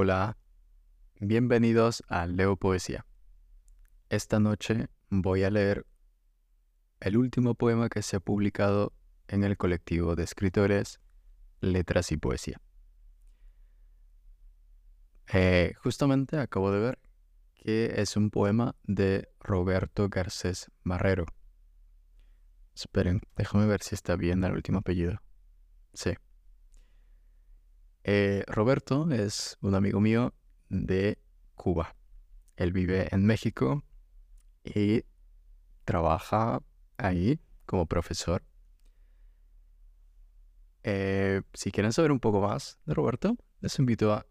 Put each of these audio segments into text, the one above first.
Hola, bienvenidos a Leo Poesía. Esta noche voy a leer el último poema que se ha publicado en el colectivo de escritores Letras y Poesía. Eh, justamente acabo de ver que es un poema de Roberto Garcés Marrero. Esperen, déjame ver si está bien el último apellido. Sí. Eh, Roberto es un amigo mío de Cuba. Él vive en México y trabaja ahí como profesor. Eh, si quieren saber un poco más de Roberto, les invito a,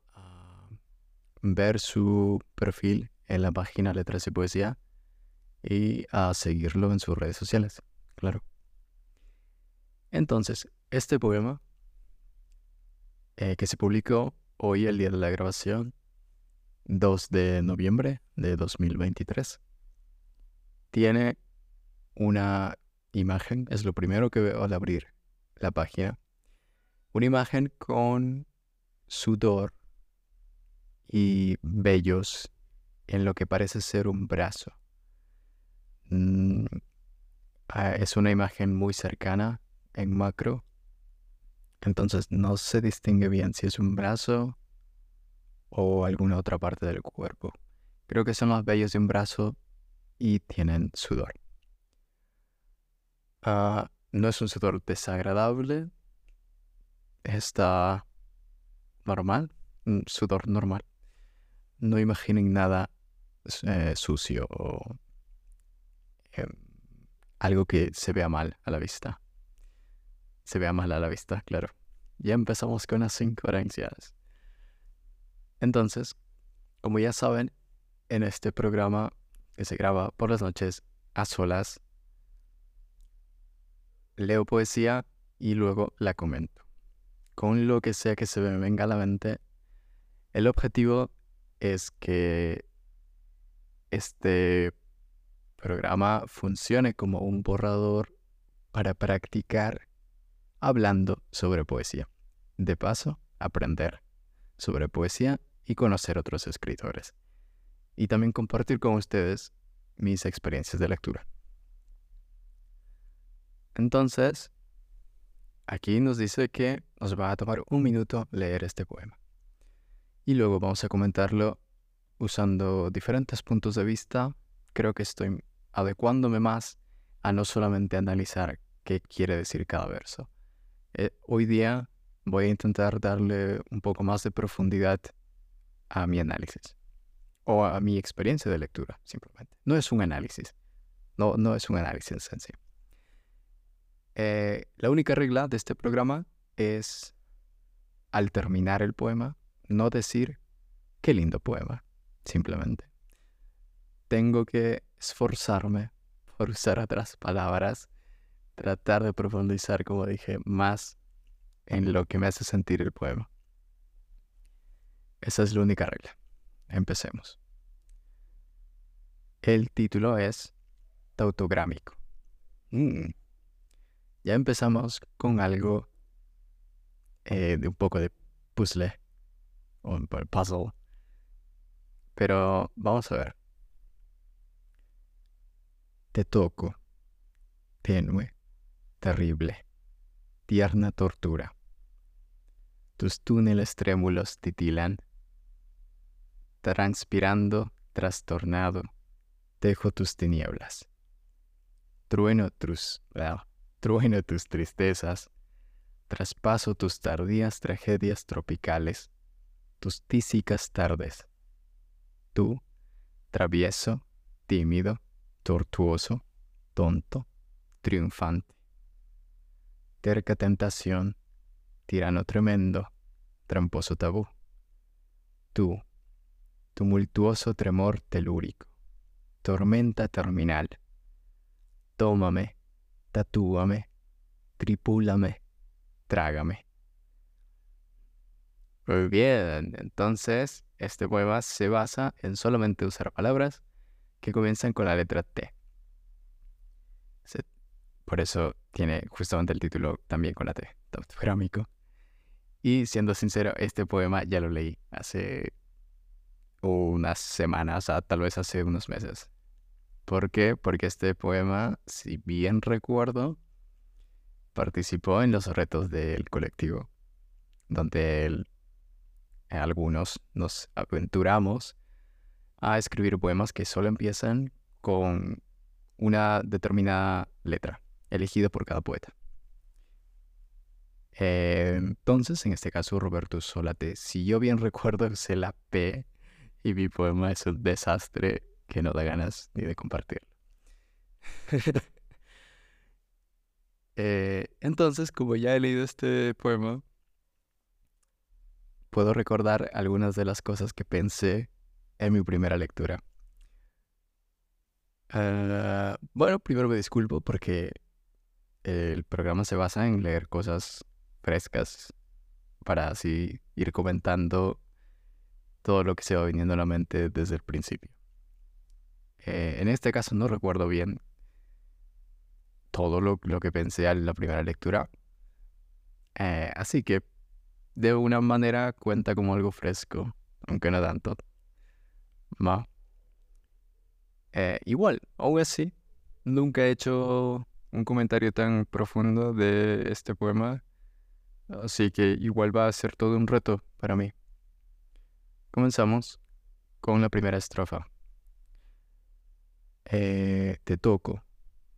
ver su perfil en la página Letras y Poesía y a seguirlo en sus redes sociales, claro. Entonces, este poema eh, que se publicó hoy, el día de la grabación, 2 de noviembre de 2023. Tiene una imagen, es lo primero que veo al abrir la página. Una imagen con sudor y vellos en lo que parece ser un brazo. Mm, ah, es una imagen muy cercana en macro entonces no se distingue bien si es un brazo o alguna otra parte del cuerpo. Creo que son los vellos de un brazo y tienen sudor. Ah, no es un sudor desagradable. Está normal, un sudor normal. No imaginen nada eh, sucio o em, algo que se vea mal a la vista se vea mal a la vista, claro. Ya empezamos con las incoherencias. Entonces, como ya saben, en este programa que se graba por las noches a solas, leo poesía y luego la comento. Con lo que sea que se me venga a la mente, el objetivo es que este programa funcione como un borrador para practicar hablando sobre poesía. De paso, aprender sobre poesía y conocer otros escritores. Y también compartir con ustedes mis experiencias de lectura. Entonces, aquí nos dice que nos va a tomar un minuto leer este poema. Y luego vamos a comentarlo usando diferentes puntos de vista. Creo que estoy adecuándome más a no solamente analizar qué quiere decir cada verso, eh, hoy día voy a intentar darle un poco más de profundidad a mi análisis o a mi experiencia de lectura, simplemente. No es un análisis, no, no es un análisis en sí. Eh, la única regla de este programa es, al terminar el poema, no decir, qué lindo poema, simplemente. Tengo que esforzarme por usar otras palabras tratar de profundizar, como dije, más en lo que me hace sentir el poema. Esa es la única regla. Empecemos. El título es tautográmico. Mm. Ya empezamos con algo eh, de un poco de puzzle o puzzle. Pero vamos a ver. Te toco. Tenue terrible, tierna tortura. Tus túneles trémulos titilan, transpirando, trastornado, dejo tus tinieblas. Trueno tus, trueno tus tristezas, traspaso tus tardías tragedias tropicales, tus tísicas tardes. Tú, travieso, tímido, tortuoso, tonto, triunfante terca tentación, tirano tremendo, tramposo tabú. Tú, tumultuoso tremor telúrico, tormenta terminal. Tómame, tatúame, tripúlame, trágame. Muy bien, entonces este poema se basa en solamente usar palabras que comienzan con la letra T. Por eso tiene justamente el título también con la T, tautográmico. Y siendo sincero, este poema ya lo leí hace unas semanas, o tal vez hace unos meses. ¿Por qué? Porque este poema, si bien recuerdo, participó en los retos del colectivo, donde algunos nos aventuramos a escribir poemas que solo empiezan con una determinada letra, elegida por cada poeta. entonces, en este caso, Roberto Solate, si yo bien recuerdo, es la P y mi poema es un desastre que no da ganas ni de compartirlo. Eh, entonces, como ya he leído este poema, puedo recordar algunas de las cosas que pensé en mi primera lectura. Ah, bueno, primero me disculpo porque el programa se basa en leer cosas frescas para así ir comentando todo lo que se va viniendo a la mente desde el principio. Eh, en este caso no recuerdo bien todo lo, que pensé en la primera lectura. Eh, así que de una manera cuenta como algo fresco, aunque no tanto. Eh, igual, aún así, nunca he hecho un comentario tan profundo de este poema, así que igual va a ser todo un reto para mí. Comenzamos con la primera estrofa. Eh, te toco,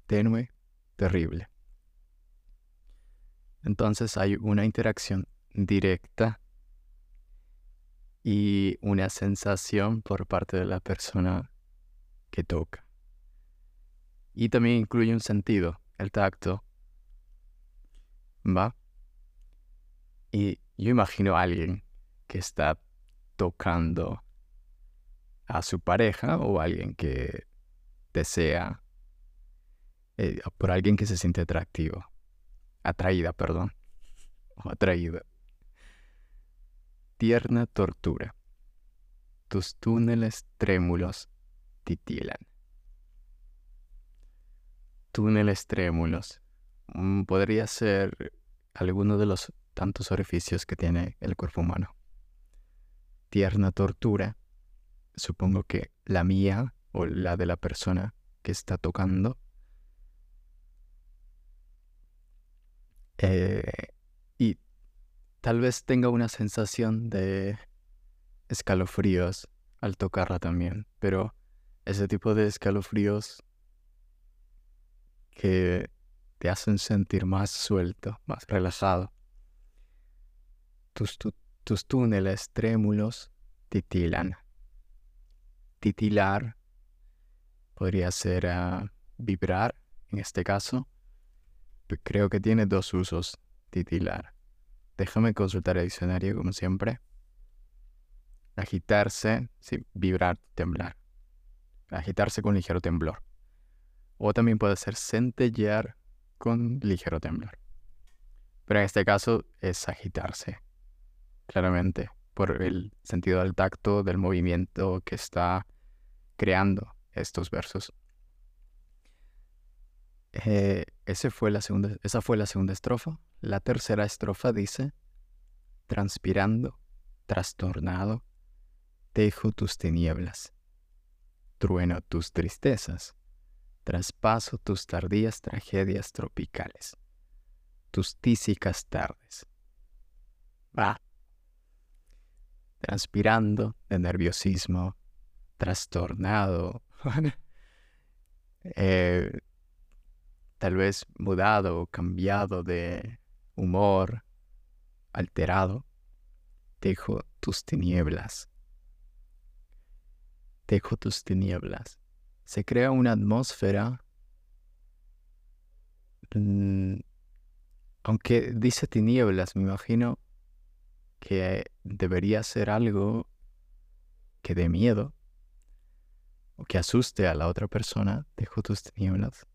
tenue, terrible. Entonces hay una interacción directa y una sensación por parte de la persona que toca. Y también incluye un sentido, el tacto. ¿Va? Y yo imagino a alguien que está tocando a su pareja o alguien que desea, eh, por alguien que se siente atractivo, atraída, perdón, o atraída. Tierna tortura. Tus túneles trémulos titilan. Túneles trémulos. Mm, podría ser alguno de los tantos orificios que tiene el cuerpo humano. Tierna tortura. Supongo que la mía o la de la persona que está tocando. Eh, y tal vez tenga una sensación de escalofríos al tocarla también, pero ese tipo de escalofríos que te hacen sentir más suelto, más relajado. Tus, tus túneles trémulos titilan. Titilar podría ser ah, vibrar, en este caso. Creo que tiene dos usos, titilar. Déjame consultar el diccionario como siempre. Agitarse, sí, vibrar, temblar. Agitarse con ligero temblor. O también puede ser centellear con ligero temblor. Pero en este caso es agitarse, claramente, por el sentido del tacto, del movimiento que está creando estos versos. Eh, esa fue la segunda estrofa. La tercera estrofa dice, transpirando, trastornado, tejo tus tinieblas, trueno tus tristezas, traspaso tus tardías tragedias tropicales, tus tísicas tardes. Va. Transpirando de nerviosismo, trastornado, eh, tal vez mudado o cambiado de humor, alterado, dejo tus tinieblas. Dejo tus tinieblas. Se crea una atmósfera, mm, aunque dice tinieblas, me imagino que debería ser algo que dé miedo, o que asuste a la otra persona, dejo tus tinieblas.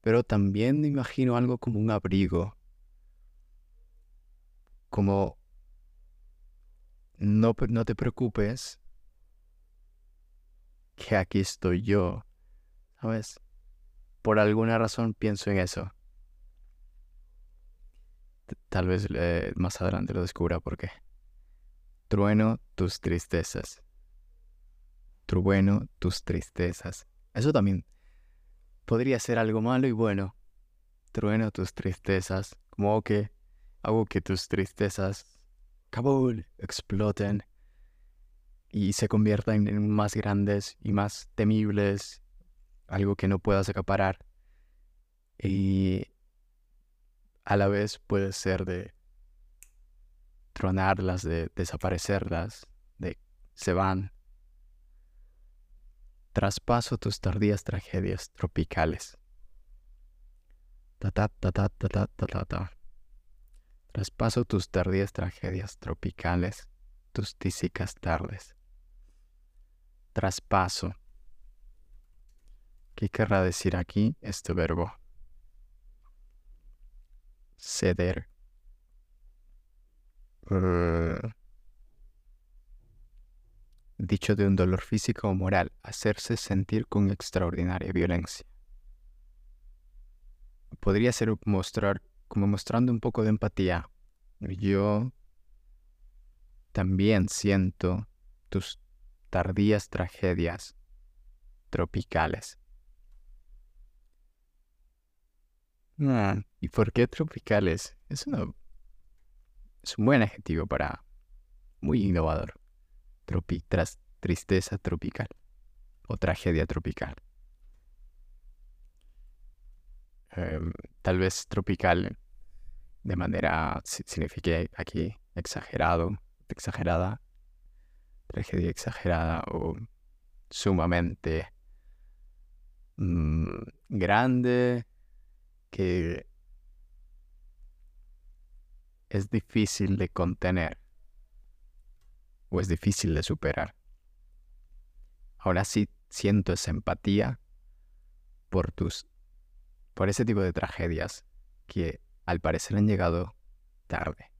Pero también me imagino algo como un abrigo, como no, no te preocupes, que aquí estoy yo, ¿sabes? Por alguna razón pienso en eso. tal vez eh, más adelante lo descubra por qué. Trueno tus tristezas. Trueno tus tristezas. Eso también podría ser algo malo y bueno. Trueno tus tristezas. Como que hago que tus tristezas, Kabul, exploten y se conviertan en más grandes y más temibles. Algo que no puedas acaparar. Y a la vez puede ser de tronarlas, de desaparecerlas, de se van. Traspaso tus tardías tragedias tropicales. Ta ta ta ta ta ta ta ta. Traspaso tus tardías tragedias tropicales, tus tísicas tardes. Traspaso. ¿Qué querrá decir aquí este verbo? Ceder. Eh, dicho de un dolor físico o moral, hacerse sentir con extraordinaria violencia. Podría ser mostrar, como mostrando un poco de empatía. Yo también siento tus tardías tragedias tropicales. Ah, ¿Y por qué tropicales? Es una es un buen adjetivo para muy innovador. Tropi, tras, tristeza tropical o tragedia tropical. Em, tal vez tropical de manera signifique aquí exagerado, exagerada, tragedia exagerada o sumamente mm, grande que es difícil de contener o es difícil de superar. Ahora sí siento esa empatía por tus por ese tipo de tragedias que al parecer han llegado tarde.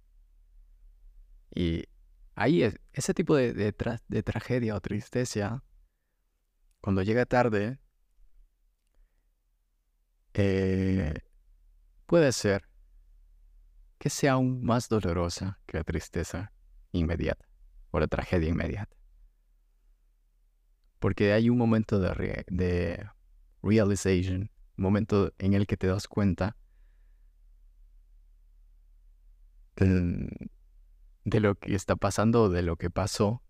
Y ahí es, ese tipo de, de, tragedia o tristeza, cuando llega tarde, eh, puede ser que sea aún más dolorosa que la tristeza inmediata o la tragedia inmediata. Porque hay un momento de, de realization, un momento en el que te das cuenta de lo que está pasando o de lo que pasó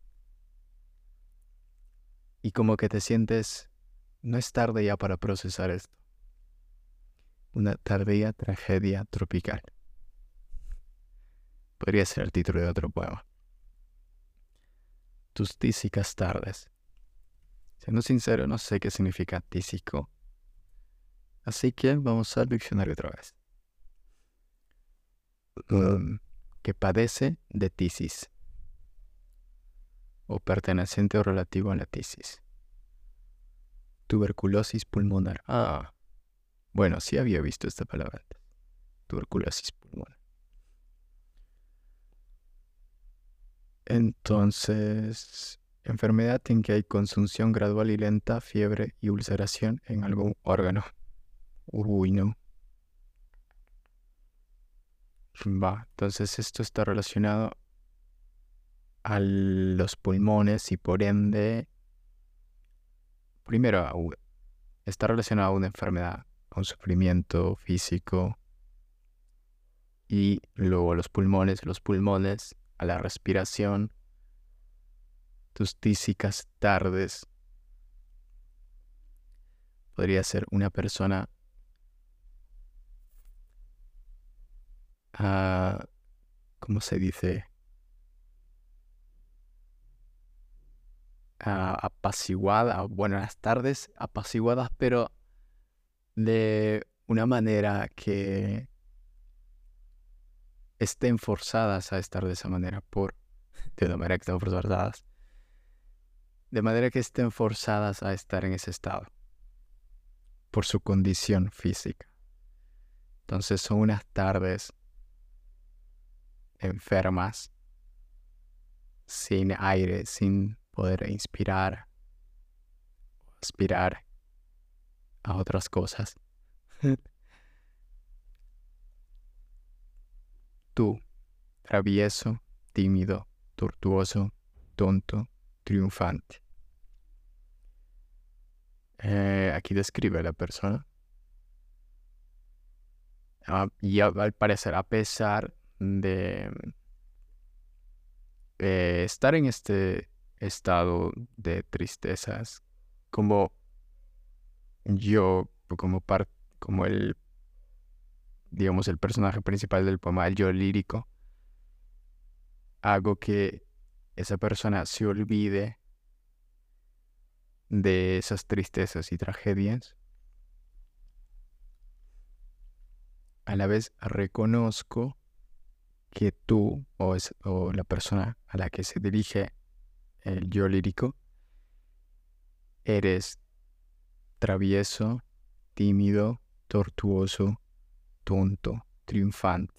y como que te sientes, no es tarde ya para procesar esto. Una tardía tragedia tropical. Podría ser el título de otro poema. Tus tísicas tardes. Siendo sincero, no sé qué significa tísico. Así que vamos al diccionario otra vez. Um, que padece de tisis. O perteneciente o relativo a la tisis. Tuberculosis pulmonar. Ah, bueno, sí había visto esta palabra antes. Tuberculosis pulmonar. Entonces, enfermedad en que hay consunción gradual y lenta, fiebre y ulceración en algún órgano. Uy, no. Va, entonces esto está relacionado a los pulmones y por ende, primero, está relacionado a una enfermedad, a un sufrimiento físico y luego a los pulmones, los pulmones a la respiración, tus tísicas tardes. Podría ser una persona uh, ¿cómo se dice? Uh, apaciguada, buenas tardes, apaciguadas, pero de una manera que estén forzadas a estar de esa manera por de una manera que estén de manera que estén forzadas a estar en ese estado por su condición física entonces son unas tardes enfermas sin aire sin poder inspirar aspirar a otras cosas tú, travieso, tímido, tortuoso, tonto, triunfante. Eh, aquí describe la persona. Ah, y al parecer, a pesar de eh, estar en este estado de tristezas, como yo, como, como el, digamos, el personaje principal del poema, el yo lírico, hago que esa persona se olvide de esas tristezas y tragedias. A la vez reconozco que tú o, o la persona a la que se dirige el yo lírico eres travieso, tímido, tortuoso, tonto, triunfante.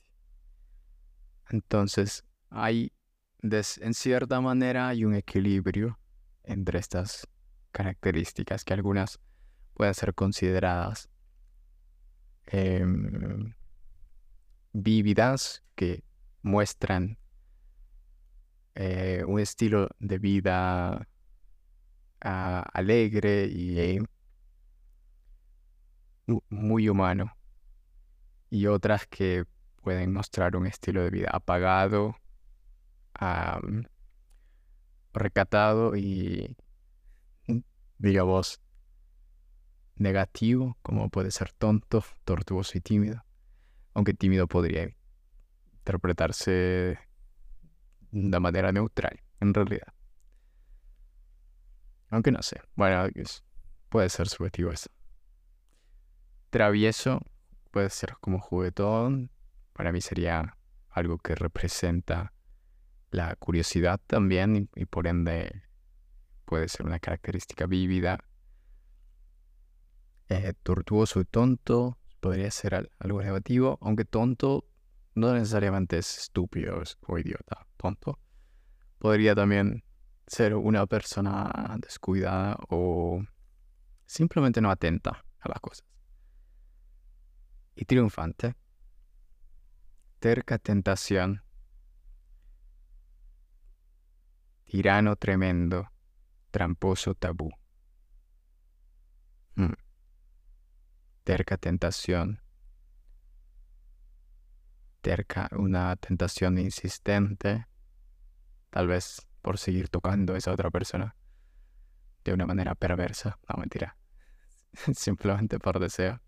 Entonces, hay, en cierta manera, hay un equilibrio entre estas características que algunas pueden ser consideradas em, vívidas, que muestran eh, un estilo de vida ah, alegre y muy humano y otras que pueden mostrar un estilo de vida apagado, recatado y, digamos, negativo, como puede ser tonto, tortuoso y tímido. Aunque tímido podría interpretarse de manera neutral, en realidad. Aunque no sé. Bueno, puede ser subjetivo eso. Travieso puede ser como juguetón. Para mí sería algo que representa la curiosidad también y, por ende puede ser una característica vívida. Eh, tortuoso y tonto podría ser algo negativo, aunque tonto no necesariamente es estúpido o idiota. Tonto podría también ser una persona descuidada o simplemente no atenta a las cosas y triunfante. Terca tentación. Tirano tremendo, tramposo tabú. Hmm. Terca tentación. Terca una tentación insistente, tal vez por seguir tocando a esa otra persona de una manera perversa. No, mentira. Simplemente por deseo.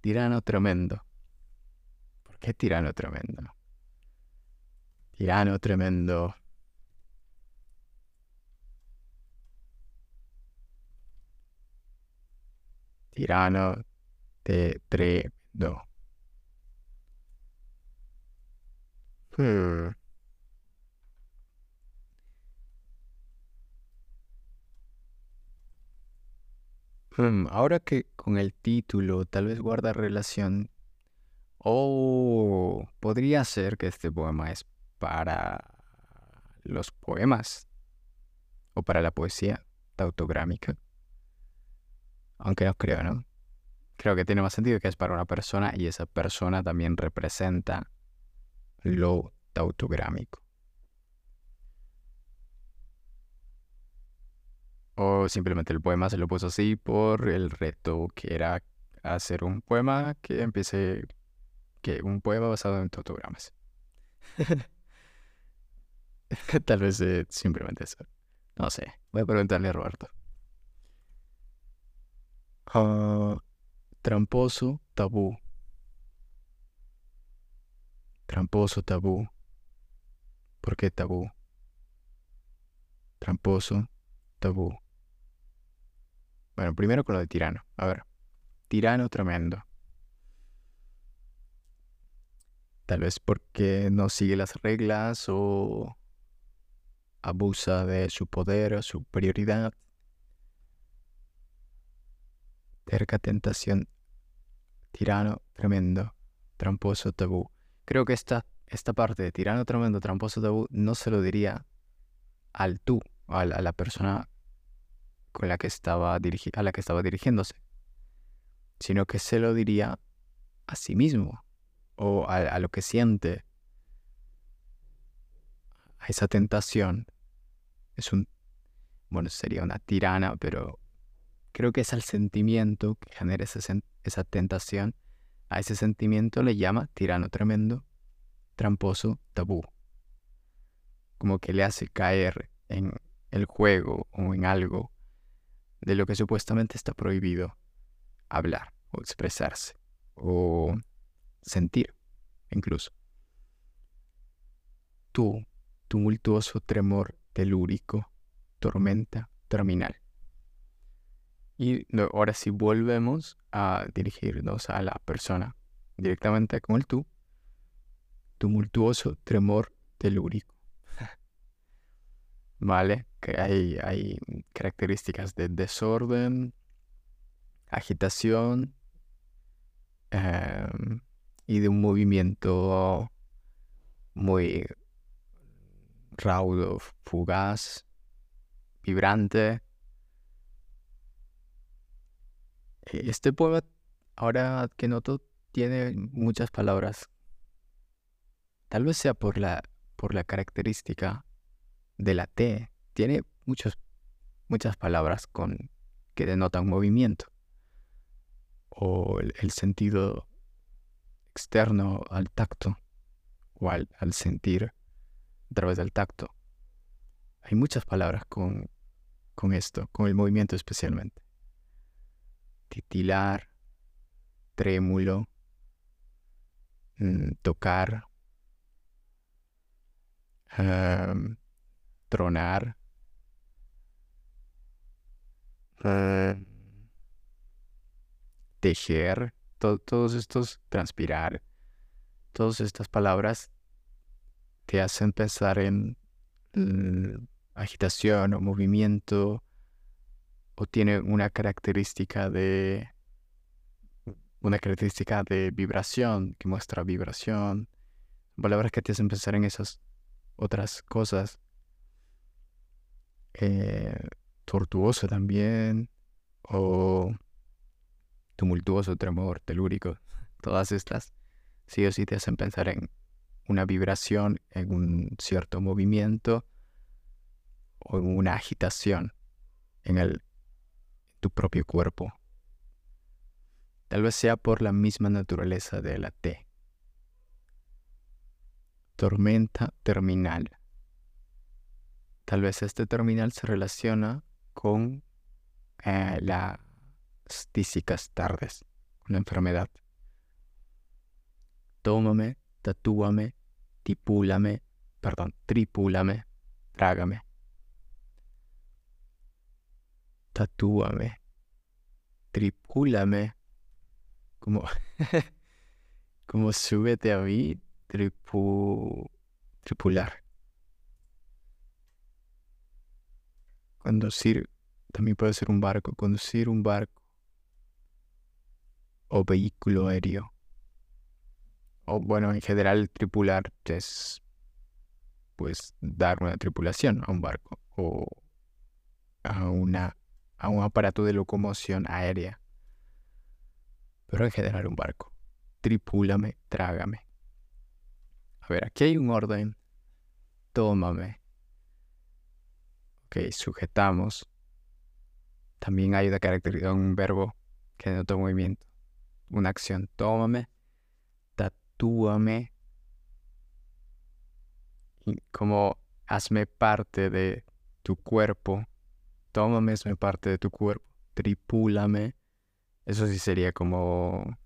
Tirano tremendo. ¿Por qué tirano tremendo? Tirano tremendo. Tirano de tremendo. Hmm. Hmm, ahora que con el título tal vez guarda relación, o podría ser que este poema es para los poemas o para la poesía tautográmica. Aunque no creo, ¿no? Creo que tiene más sentido que es para una persona y esa persona también representa lo tautográmico. O simplemente el poema se lo puso así por el reto que era hacer un poema que empiece, que un poema basado en totogramas. Tal vez eh, simplemente eso. No sé, voy a preguntarle a Roberto. Ah, tramposo, tabú. Tramposo, tabú. ¿Por qué tabú? Tramposo, tabú. Bueno, primero con lo de tirano. A ver, tirano tremendo. Tal vez porque no sigue las reglas o abusa de su poder o superioridad. Terca tentación. Tirano tremendo. Tramposo tabú. Creo que esta, esta parte de tirano tremendo, tramposo tabú, no se lo diría al tú, a la persona con la que estaba a la que estaba dirigiéndose, sino que se lo diría a sí mismo o a, lo que siente esa tentación. Es un, bueno, sería una tirana, pero creo que es al sentimiento que genera esa tentación. A ese sentimiento le llama tirano tremendo, tramposo, tabú. Como que le hace caer en el juego o en algo de lo que supuestamente está prohibido hablar o expresarse o sentir incluso. Tu tumultuoso tremor telúrico, tormenta terminal. Y ahora sí volvemos a dirigirnos a la persona directamente con el tú. Tumultuoso tremor telúrico. ¿Vale? Que hay, hay características de desorden, agitación em, y de un movimiento muy raudo, fugaz, vibrante. Este poema, ahora que noto, tiene muchas palabras. Tal vez sea por la, por la característica de la T. Tiene muchos, muchas palabras con, que denotan movimiento o el, sentido externo al tacto o al, sentir a través del tacto. Hay muchas palabras con, con esto, con el movimiento especialmente. Titilar, trémulo, mm, tocar, em, tronar, em, tejer, todos estos, transpirar, todas estas palabras te hacen pensar en mm, agitación o movimiento o tiene una característica de una característica de vibración que muestra vibración palabras que te hacen pensar en esas otras cosas. Eh, tortuoso también o tumultuoso, tremor, telúrico, todas estas sí o sí te hacen pensar en una vibración, en un cierto movimiento o en una agitación en el, tu propio cuerpo. Tal vez sea por la misma naturaleza de la T. Tormenta terminal. Tal vez este terminal se relaciona con eh, la tísicas tardes, una enfermedad. Tómame, tatúame, tipúlame, perdón, tripúlame, trágame. Tatúame, tripúlame, como, como súbete a mí, tripu, tripular. Conducir, también puede ser un barco, conducir un barco o vehículo aéreo. O bueno, en general tripular es pues dar una tripulación a un barco o a una a un aparato de locomoción aérea. Pero en general un barco. Tripúlame, trágame. A ver, aquí hay un orden. Tómame. Ok, sujetamos. También hay una característica, un verbo que denota movimiento una acción. Tómame, tatúame, como hazme parte de tu cuerpo. Tómame, hazme parte de tu cuerpo. Tripúlame. Eso sí sería como,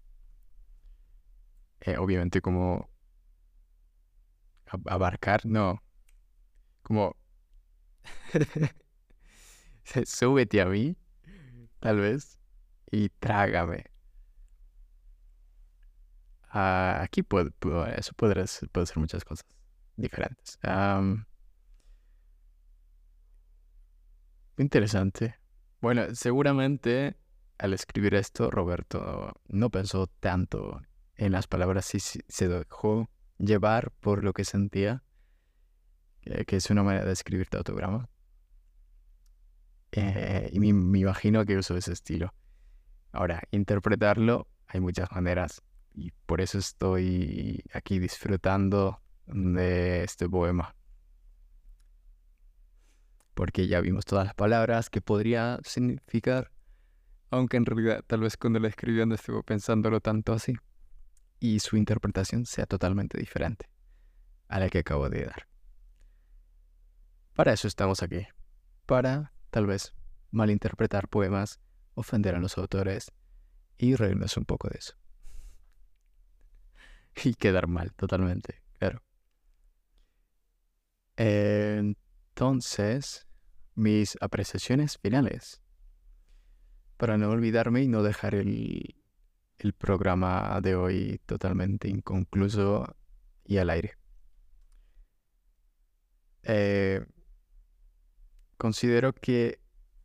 eh, obviamente como abarcar, no, como súbete a mí, tal vez, y trágame. Ah, aquí puede, eso puede, puede, ser muchas cosas diferentes. Interesante. Bueno, seguramente al escribir esto, Roberto no pensó tanto en las palabras y se dejó llevar por lo que sentía, que es una manera de escribir de autograma. Eh, y me imagino que usó ese estilo. Ahora, interpretarlo hay muchas maneras y por eso estoy aquí disfrutando de este poema. Porque ya vimos todas las palabras que podría significar, aunque en realidad tal vez cuando lo escribió no estuvo pensándolo tanto así, y su interpretación sea totalmente diferente a la que acabo de dar. Para eso estamos aquí, para tal vez malinterpretar poemas, ofender a los autores y reírnos un poco de eso. Y quedar mal totalmente, claro. Entonces, mis apreciaciones finales. Para no olvidarme y no dejar el, el programa de hoy totalmente inconcluso y al aire. Eh, considero que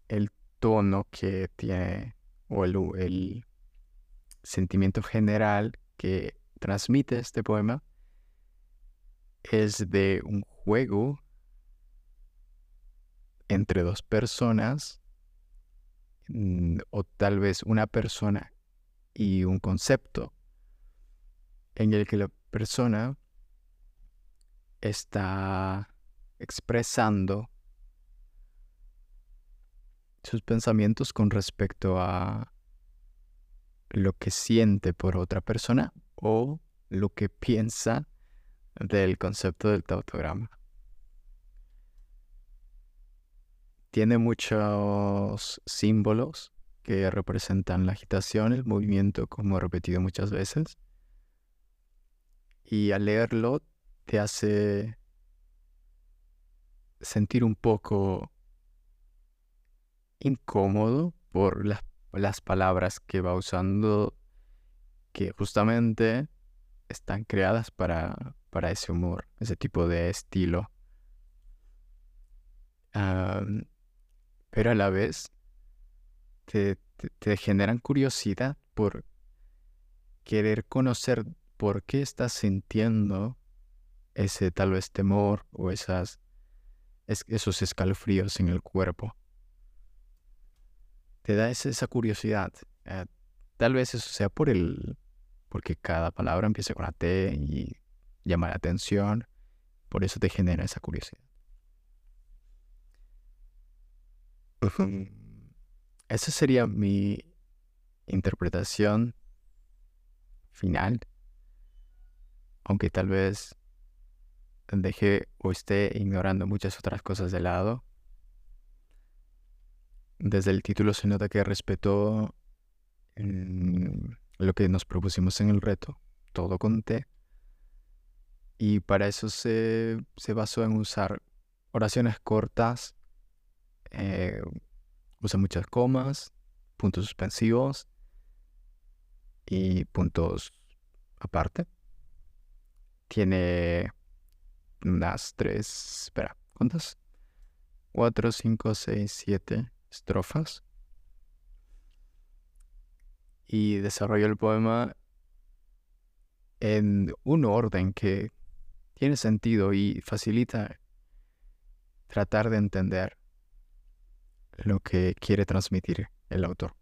el tono que tiene o el, el sentimiento general que transmite este poema es de un juego entre dos personas mm, o tal vez una persona y un concepto en el que la persona está expresando sus pensamientos con respecto a lo que siente por otra persona o lo que piensa del concepto del tautograma. Tiene muchos símbolos que representan la agitación, el movimiento, como he repetido muchas veces. Y al leerlo te hace sentir un poco incómodo por las, palabras que va usando, que justamente están creadas para, para ese humor, ese tipo de estilo. Pero a la vez te, te, generan curiosidad por querer conocer por qué estás sintiendo ese tal vez temor o esas, esos escalofríos en el cuerpo. Te da esa, curiosidad. Eh, tal vez eso sea por el, porque cada palabra empieza con la T y llama la atención, por eso te genera esa curiosidad. Esa sería mi interpretación final, aunque tal vez deje o esté ignorando muchas otras cosas de lado. Desde el título se nota que respetó mm, lo que nos propusimos en el reto, todo con T. Y para eso se, basó en usar oraciones cortas, eh, usa muchas comas, puntos suspensivos y puntos aparte. Tiene unas tres, espera, ¿cuántas? Cuatro, cinco, seis, siete estrofas. Y desarrolló el poema en un orden que tiene sentido y facilita tratar de entender lo que quiere transmitir el autor.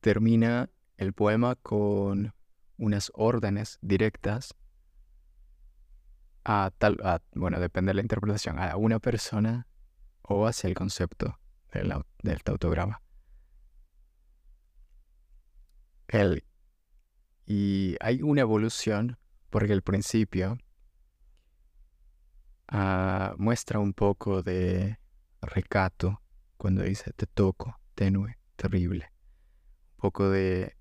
Termina el poema con unas órdenes directas a tal, bueno, depende de la interpretación, a una persona o hacia el concepto del, del tautograma. El, y hay una evolución porque el principio ah, muestra un poco de recato cuando dice te toco, tenue, terrible. Un poco de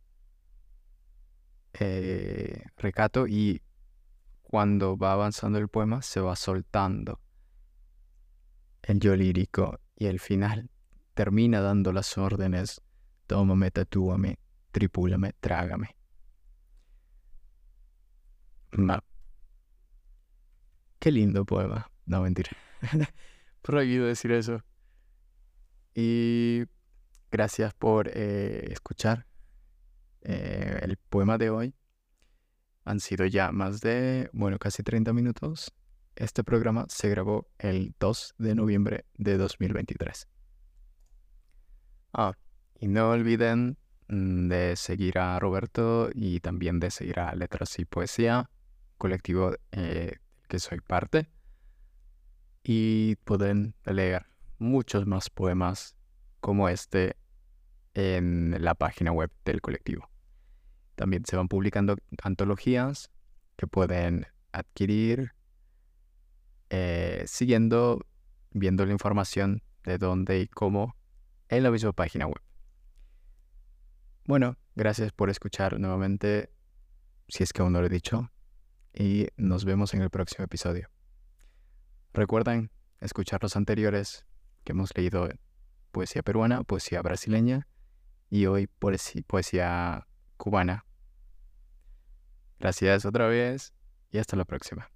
eh, recato y cuando va avanzando el poema se va soltando el yo lírico y el final termina dando las órdenes tómame, tatúame, tripúlame, trágame. Qué lindo poema. No, mentira. Prohibido decir eso. Y gracias por eh, escuchar eh, el poema de hoy. Han sido ya más de, bueno, casi 30 minutos. Este programa se grabó el 2 de noviembre de 2023. Ah, y no olviden mm, de seguir a Roberto y también de seguir a Letras y Poesía, colectivo eh, que soy parte. Y pueden leer muchos más poemas como este en la página web del colectivo. También se van publicando antologías que pueden adquirir eh, siguiendo, viendo la información de dónde y cómo en la misma página web. Bueno, gracias por escuchar nuevamente, si es que aún no lo he dicho, y nos vemos en el próximo episodio. Recuerden escuchar los anteriores que hemos leído poesía peruana, poesía brasileña y hoy poesía cubana. Gracias otra vez y hasta la próxima.